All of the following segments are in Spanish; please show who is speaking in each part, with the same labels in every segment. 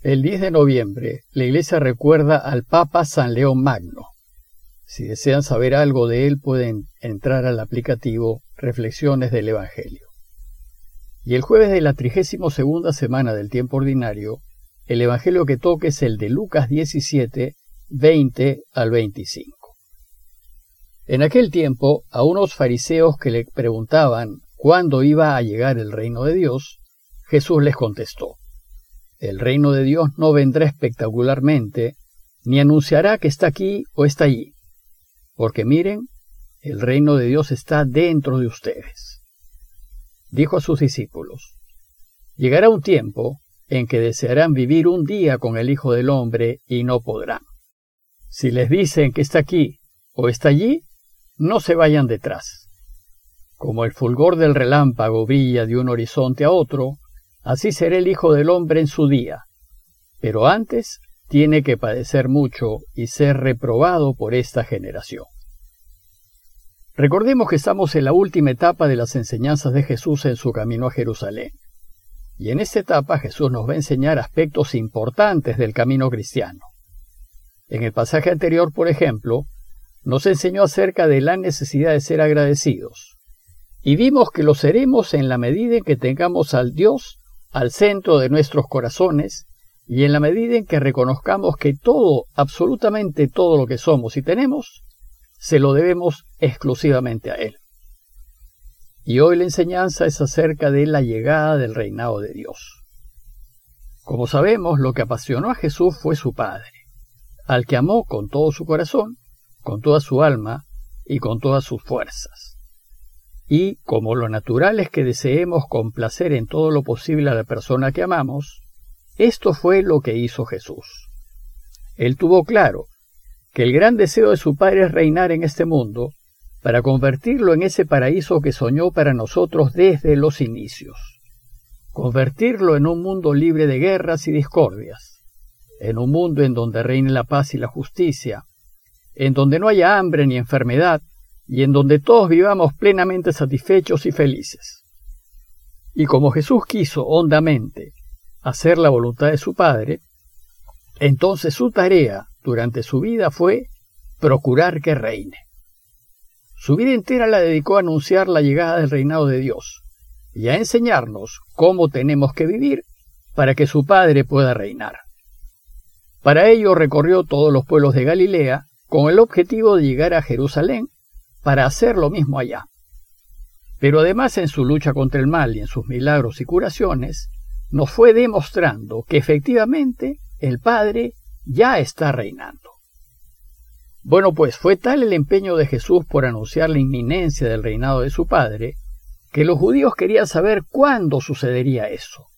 Speaker 1: El 10 de noviembre, la Iglesia recuerda al Papa San León Magno. Si desean saber algo de él, pueden entrar al aplicativo Reflexiones del Evangelio. Y el jueves de la 32 segunda semana del tiempo ordinario, el Evangelio que toque es el de Lucas 17, 20 al 25. En aquel tiempo, a unos fariseos que le preguntaban cuándo iba a llegar el reino de Dios, Jesús les contestó, el reino de Dios no vendrá espectacularmente, ni anunciará que está aquí o está allí. Porque miren, el reino de Dios está dentro de ustedes. Dijo a sus discípulos, llegará un tiempo en que desearán vivir un día con el Hijo del Hombre y no podrán. Si les dicen que está aquí o está allí, no se vayan detrás. Como el fulgor del relámpago brilla de un horizonte a otro, Así será el Hijo del Hombre en su día. Pero antes tiene que padecer mucho y ser reprobado por esta generación. Recordemos que estamos en la última etapa de las enseñanzas de Jesús en su camino a Jerusalén. Y en esta etapa Jesús nos va a enseñar aspectos importantes del camino cristiano. En el pasaje anterior, por ejemplo, nos enseñó acerca de la necesidad de ser agradecidos. Y vimos que lo seremos en la medida en que tengamos al Dios al centro de nuestros corazones y en la medida en que reconozcamos que todo, absolutamente todo lo que somos y tenemos, se lo debemos exclusivamente a Él. Y hoy la enseñanza es acerca de la llegada del reinado de Dios. Como sabemos, lo que apasionó a Jesús fue su Padre, al que amó con todo su corazón, con toda su alma y con todas sus fuerzas. Y como lo natural es que deseemos complacer en todo lo posible a la persona que amamos, esto fue lo que hizo Jesús. Él tuvo claro que el gran deseo de su Padre es reinar en este mundo para convertirlo en ese paraíso que soñó para nosotros desde los inicios. Convertirlo en un mundo libre de guerras y discordias, en un mundo en donde reine la paz y la justicia, en donde no haya hambre ni enfermedad, y en donde todos vivamos plenamente satisfechos y felices. Y como Jesús quiso hondamente hacer la voluntad de su Padre, entonces su tarea durante su vida fue procurar que reine. Su vida entera la dedicó a anunciar la llegada del reinado de Dios y a enseñarnos cómo tenemos que vivir para que su Padre pueda reinar. Para ello recorrió todos los pueblos de Galilea con el objetivo de llegar a Jerusalén para hacer lo mismo allá. Pero además en su lucha contra el mal y en sus milagros y curaciones, nos fue demostrando que efectivamente el Padre ya está reinando. Bueno, pues fue tal el empeño de Jesús por anunciar la inminencia del reinado de su Padre, que los judíos querían saber cuándo sucedería eso.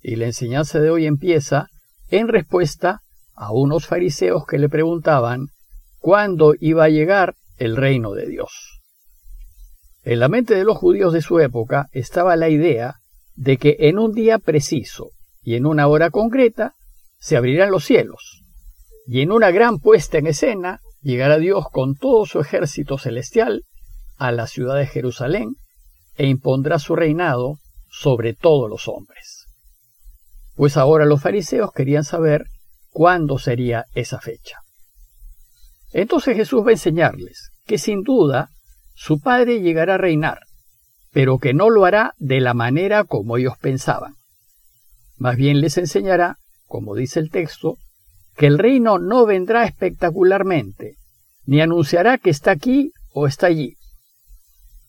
Speaker 1: Y la enseñanza de hoy empieza en respuesta a unos fariseos que le preguntaban cuándo iba a llegar el reino de Dios. En la mente de los judíos de su época estaba la idea de que en un día preciso y en una hora concreta se abrirán los cielos, y en una gran puesta en escena llegará Dios con todo su ejército celestial a la ciudad de Jerusalén e impondrá su reinado sobre todos los hombres. Pues ahora los fariseos querían saber cuándo sería esa fecha. Entonces Jesús va a enseñarles que sin duda su Padre llegará a reinar, pero que no lo hará de la manera como ellos pensaban. Más bien les enseñará, como dice el texto, que el reino no vendrá espectacularmente, ni anunciará que está aquí o está allí.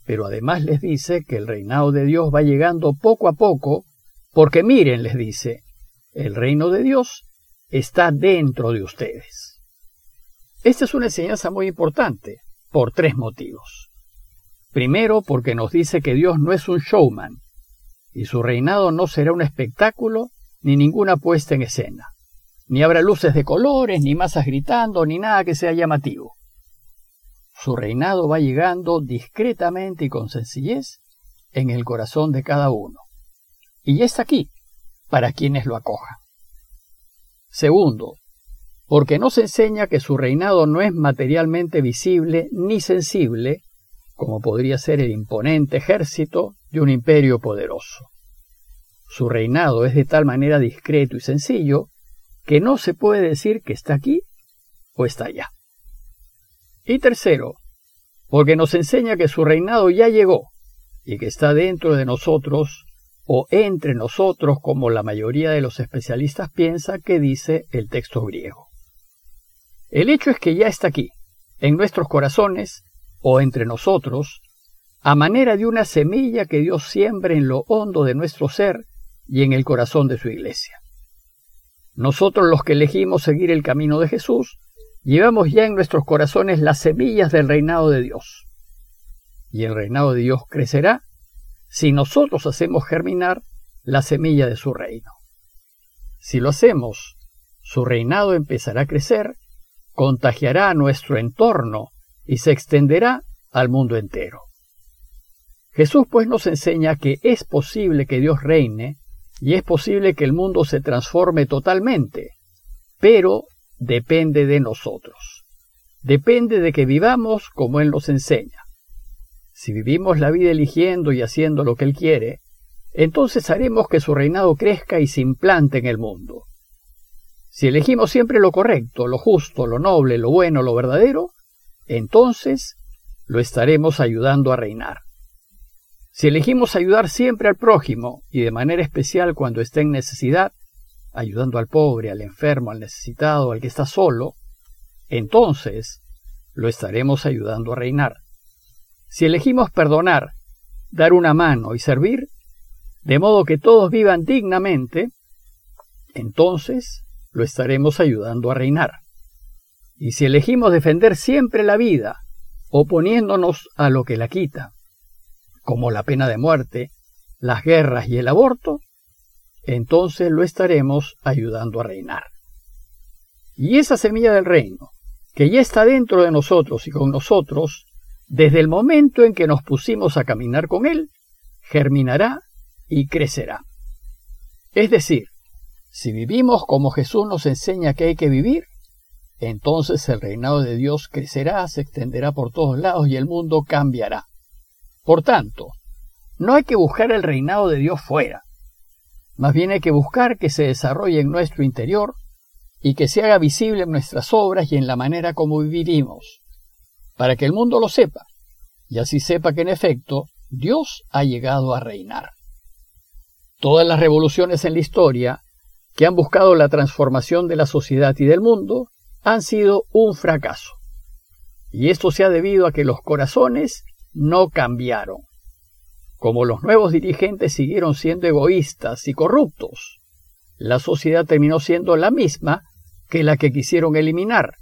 Speaker 1: Pero además les dice que el reinado de Dios va llegando poco a poco, porque miren, les dice, el reino de Dios está dentro de ustedes. Esta es una enseñanza muy importante por tres motivos. Primero, porque nos dice que Dios no es un showman y su reinado no será un espectáculo ni ninguna puesta en escena. Ni habrá luces de colores, ni masas gritando, ni nada que sea llamativo. Su reinado va llegando discretamente y con sencillez en el corazón de cada uno. Y ya está aquí, para quienes lo acojan. Segundo, porque nos enseña que su reinado no es materialmente visible ni sensible, como podría ser el imponente ejército de un imperio poderoso. su reinado es de tal manera discreto y sencillo que no se puede decir que está aquí o está allá. Y tercero, porque nos enseña que su reinado ya llegó y que está dentro de nosotros o entre nosotros como la mayoría de los especialistas piensa que dice el texto griego. El hecho es que ya está aquí, en nuestros corazones o entre nosotros, a manera de una semilla que Dios siembra en lo hondo de nuestro ser y en el corazón de su iglesia. Nosotros los que elegimos seguir el camino de Jesús, llevamos ya en nuestros corazones las semillas del reinado de Dios. Y el reinado de Dios crecerá si nosotros hacemos germinar la semilla de su reino. Si lo hacemos, su reinado empezará a crecer, contagiará nuestro entorno y se extenderá al mundo entero. Jesús pues nos enseña que es posible que Dios reine y es posible que el mundo se transforme totalmente, pero depende de nosotros. Depende de que vivamos como Él nos enseña. Si vivimos la vida eligiendo y haciendo lo que Él quiere, entonces haremos que su reinado crezca y se implante en el mundo. Si elegimos siempre lo correcto, lo justo, lo noble, lo bueno, lo verdadero, entonces lo estaremos ayudando a reinar. Si elegimos ayudar siempre al prójimo y de manera especial cuando esté en necesidad, ayudando al pobre, al enfermo, al necesitado, al que está solo, entonces lo estaremos ayudando a reinar. Si elegimos perdonar, dar una mano y servir, de modo que todos vivan dignamente, entonces lo estaremos ayudando a reinar. Y si elegimos defender siempre la vida, oponiéndonos a lo que la quita, como la pena de muerte, las guerras y el aborto, entonces lo estaremos ayudando a reinar. Y esa semilla del reino, que ya está dentro de nosotros y con nosotros, desde el momento en que nos pusimos a caminar con Él, germinará y crecerá. Es decir, si vivimos como Jesús nos enseña que hay que vivir, entonces el reinado de Dios crecerá, se extenderá por todos lados y el mundo cambiará. Por tanto, no hay que buscar el reinado de Dios fuera, más bien hay que buscar que se desarrolle en nuestro interior y que se haga visible en nuestras obras y en la manera como vivimos para que el mundo lo sepa, y así sepa que en efecto Dios ha llegado a reinar. Todas las revoluciones en la historia que han buscado la transformación de la sociedad y del mundo han sido un fracaso. Y esto se ha debido a que los corazones no cambiaron. Como los nuevos dirigentes siguieron siendo egoístas y corruptos, la sociedad terminó siendo la misma que la que quisieron eliminar,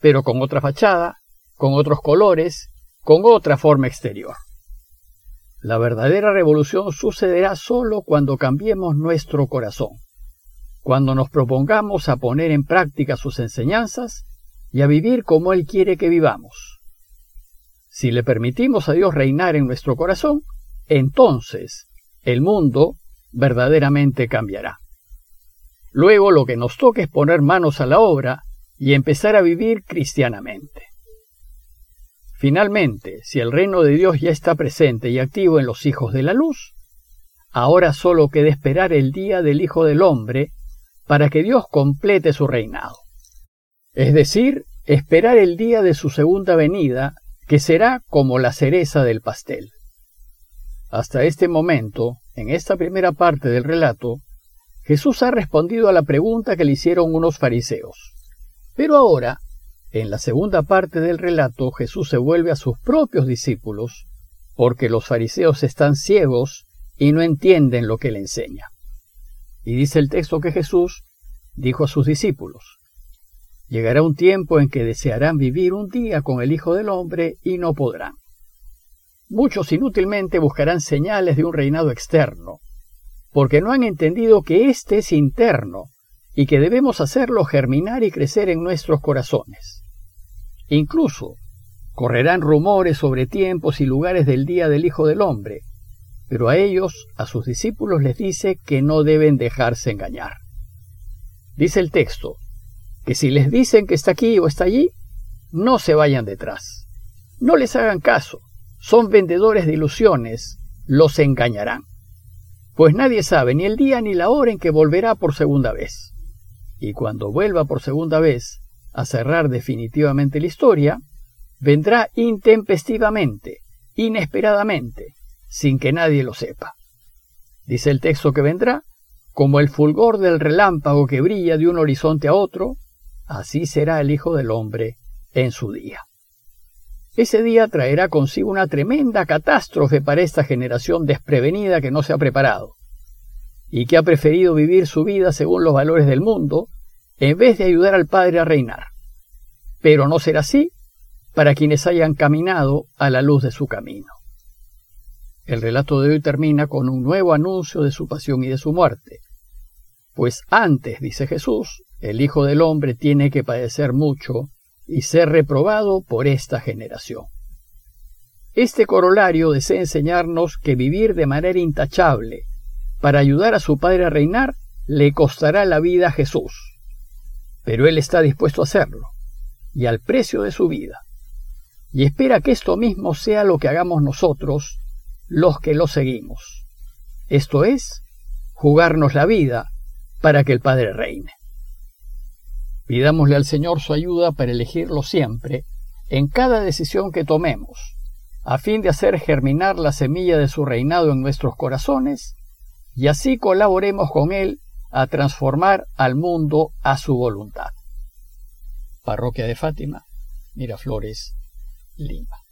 Speaker 1: pero con otra fachada con otros colores, con otra forma exterior. La verdadera revolución sucederá solo cuando cambiemos nuestro corazón, cuando nos propongamos a poner en práctica sus enseñanzas y a vivir como Él quiere que vivamos. Si le permitimos a Dios reinar en nuestro corazón, entonces el mundo verdaderamente cambiará. Luego lo que nos toca es poner manos a la obra y empezar a vivir cristianamente. Finalmente, si el reino de Dios ya está presente y activo en los hijos de la luz, ahora solo queda esperar el día del Hijo del Hombre para que Dios complete su reinado. Es decir, esperar el día de su segunda venida, que será como la cereza del pastel. Hasta este momento, en esta primera parte del relato, Jesús ha respondido a la pregunta que le hicieron unos fariseos. Pero ahora en la segunda parte del relato Jesús se vuelve a sus propios discípulos porque los fariseos están ciegos y no entienden lo que le enseña. Y dice el texto que Jesús dijo a sus discípulos, Llegará un tiempo en que desearán vivir un día con el Hijo del Hombre y no podrán. Muchos inútilmente buscarán señales de un reinado externo, porque no han entendido que éste es interno y que debemos hacerlo germinar y crecer en nuestros corazones. Incluso correrán rumores sobre tiempos y lugares del día del Hijo del Hombre, pero a ellos, a sus discípulos, les dice que no deben dejarse engañar. Dice el texto, que si les dicen que está aquí o está allí, no se vayan detrás. No les hagan caso, son vendedores de ilusiones, los engañarán. pues nadie sabe ni el día ni la hora en que volverá por segunda vez. Y cuando vuelva por segunda vez a cerrar definitivamente la historia, vendrá intempestivamente, inesperadamente, sin que nadie lo sepa. Dice el texto que vendrá, como el fulgor del relámpago que brilla de un horizonte a otro, así será el Hijo del Hombre en su día. Ese día traerá consigo una tremenda catástrofe para esta generación desprevenida que no se ha preparado y que ha preferido vivir su vida según los valores del mundo en vez de ayudar al Padre a reinar. Pero no será así para quienes hayan caminado a la luz de su camino. El relato de hoy termina con un nuevo anuncio de su pasión y de su muerte. Pues antes, dice Jesús, el Hijo del Hombre tiene que padecer mucho y ser reprobado por esta generación. Este corolario desea enseñarnos que vivir de manera intachable para ayudar a su Padre a reinar le costará la vida a Jesús, pero Él está dispuesto a hacerlo, y al precio de su vida, y espera que esto mismo sea lo que hagamos nosotros, los que lo seguimos, esto es, jugarnos la vida para que el Padre reine. Pidámosle al Señor su ayuda para elegirlo siempre, en cada decisión que tomemos, a fin de hacer germinar la semilla de su reinado en nuestros corazones, y así colaboremos con Él a transformar al mundo a su voluntad. Parroquia de Fátima, Miraflores, Lima.